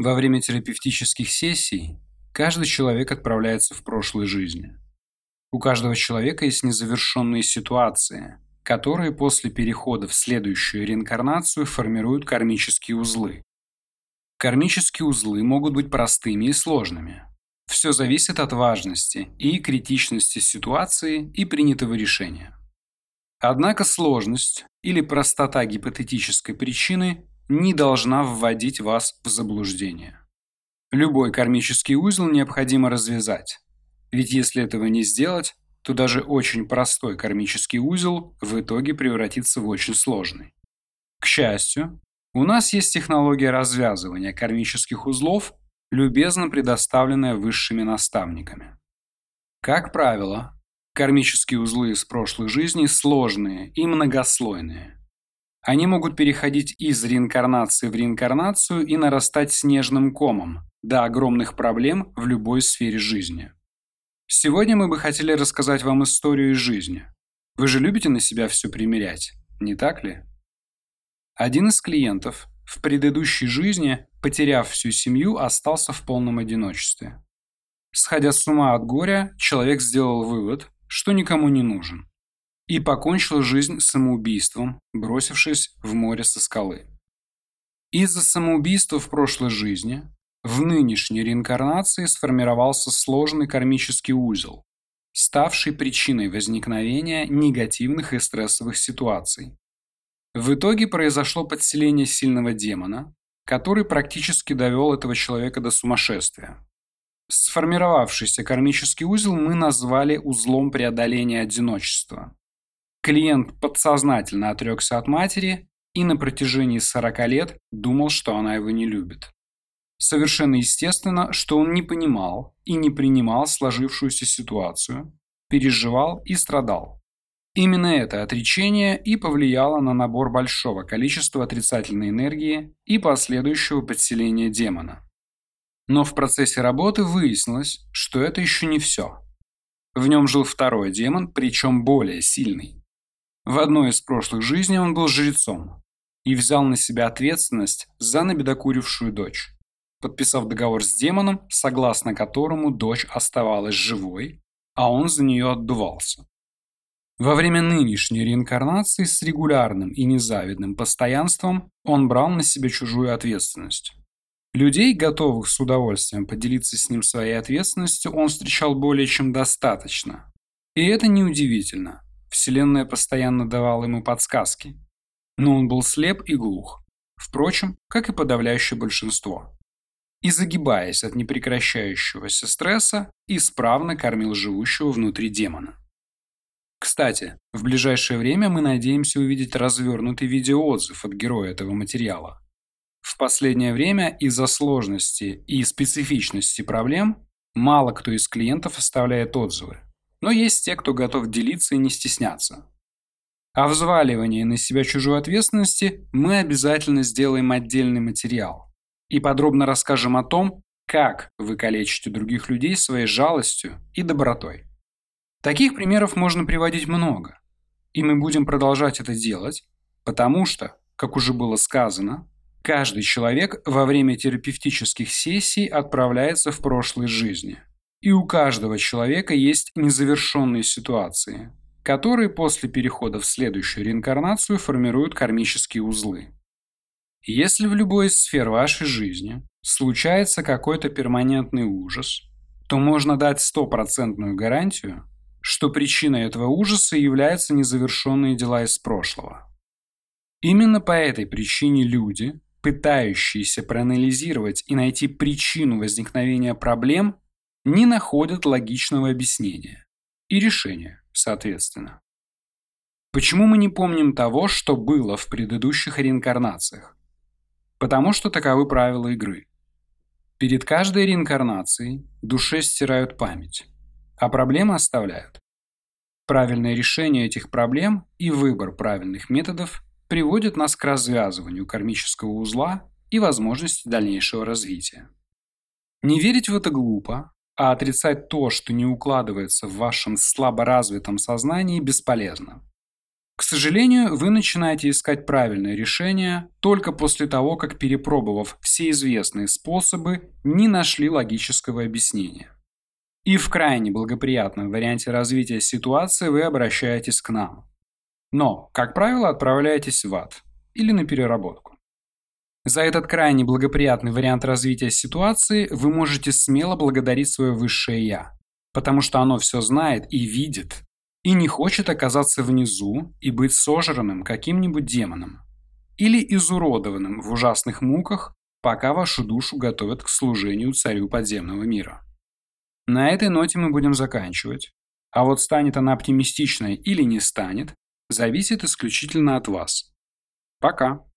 Во время терапевтических сессий каждый человек отправляется в прошлой жизни. У каждого человека есть незавершенные ситуации, которые после перехода в следующую реинкарнацию формируют кармические узлы. Кармические узлы могут быть простыми и сложными. Все зависит от важности и критичности ситуации и принятого решения. Однако сложность или простота гипотетической причины не должна вводить вас в заблуждение. Любой кармический узел необходимо развязать, ведь если этого не сделать, то даже очень простой кармический узел в итоге превратится в очень сложный. К счастью, у нас есть технология развязывания кармических узлов, любезно предоставленная высшими наставниками. Как правило, кармические узлы из прошлых жизней сложные и многослойные. Они могут переходить из реинкарнации в реинкарнацию и нарастать снежным комом до огромных проблем в любой сфере жизни. Сегодня мы бы хотели рассказать вам историю из жизни. Вы же любите на себя все примерять, не так ли? Один из клиентов в предыдущей жизни, потеряв всю семью, остался в полном одиночестве. Сходя с ума от горя, человек сделал вывод, что никому не нужен, и покончил жизнь самоубийством, бросившись в море со скалы. Из-за самоубийства в прошлой жизни в нынешней реинкарнации сформировался сложный кармический узел, ставший причиной возникновения негативных и стрессовых ситуаций. В итоге произошло подселение сильного демона, который практически довел этого человека до сумасшествия. Сформировавшийся кармический узел мы назвали узлом преодоления одиночества. Клиент подсознательно отрекся от матери и на протяжении 40 лет думал, что она его не любит. Совершенно естественно, что он не понимал и не принимал сложившуюся ситуацию, переживал и страдал. Именно это отречение и повлияло на набор большого количества отрицательной энергии и последующего подселения демона. Но в процессе работы выяснилось, что это еще не все. В нем жил второй демон, причем более сильный. В одной из прошлых жизней он был жрецом и взял на себя ответственность за набедокурившую дочь подписав договор с демоном, согласно которому дочь оставалась живой, а он за нее отдувался. Во время нынешней реинкарнации с регулярным и незавидным постоянством он брал на себя чужую ответственность. Людей, готовых с удовольствием поделиться с ним своей ответственностью, он встречал более чем достаточно. И это неудивительно. Вселенная постоянно давала ему подсказки. Но он был слеп и глух. Впрочем, как и подавляющее большинство и, загибаясь от непрекращающегося стресса, исправно кормил живущего внутри демона. Кстати, в ближайшее время мы надеемся увидеть развернутый видеоотзыв от героя этого материала. В последнее время из-за сложности и специфичности проблем мало кто из клиентов оставляет отзывы, но есть те, кто готов делиться и не стесняться. О взваливании на себя чужой ответственности мы обязательно сделаем отдельный материал, и подробно расскажем о том, как вы калечите других людей своей жалостью и добротой. Таких примеров можно приводить много, и мы будем продолжать это делать, потому что, как уже было сказано, каждый человек во время терапевтических сессий отправляется в прошлой жизни. И у каждого человека есть незавершенные ситуации, которые после перехода в следующую реинкарнацию формируют кармические узлы. Если в любой из сфер вашей жизни случается какой-то перманентный ужас, то можно дать стопроцентную гарантию, что причиной этого ужаса являются незавершенные дела из прошлого. Именно по этой причине люди, пытающиеся проанализировать и найти причину возникновения проблем, не находят логичного объяснения и решения, соответственно. Почему мы не помним того, что было в предыдущих реинкарнациях? Потому что таковы правила игры. Перед каждой реинкарнацией душе стирают память, а проблемы оставляют. Правильное решение этих проблем и выбор правильных методов приводят нас к развязыванию кармического узла и возможности дальнейшего развития. Не верить в это глупо, а отрицать то, что не укладывается в вашем слаборазвитом сознании, бесполезно. К сожалению, вы начинаете искать правильное решение только после того, как перепробовав все известные способы, не нашли логического объяснения. И в крайне благоприятном варианте развития ситуации вы обращаетесь к нам. Но, как правило, отправляетесь в ад или на переработку. За этот крайне благоприятный вариант развития ситуации вы можете смело благодарить свое высшее «я», потому что оно все знает и видит, и не хочет оказаться внизу и быть сожранным каким-нибудь демоном или изуродованным в ужасных муках, пока вашу душу готовят к служению царю подземного мира. На этой ноте мы будем заканчивать. А вот станет она оптимистичной или не станет, зависит исключительно от вас. Пока.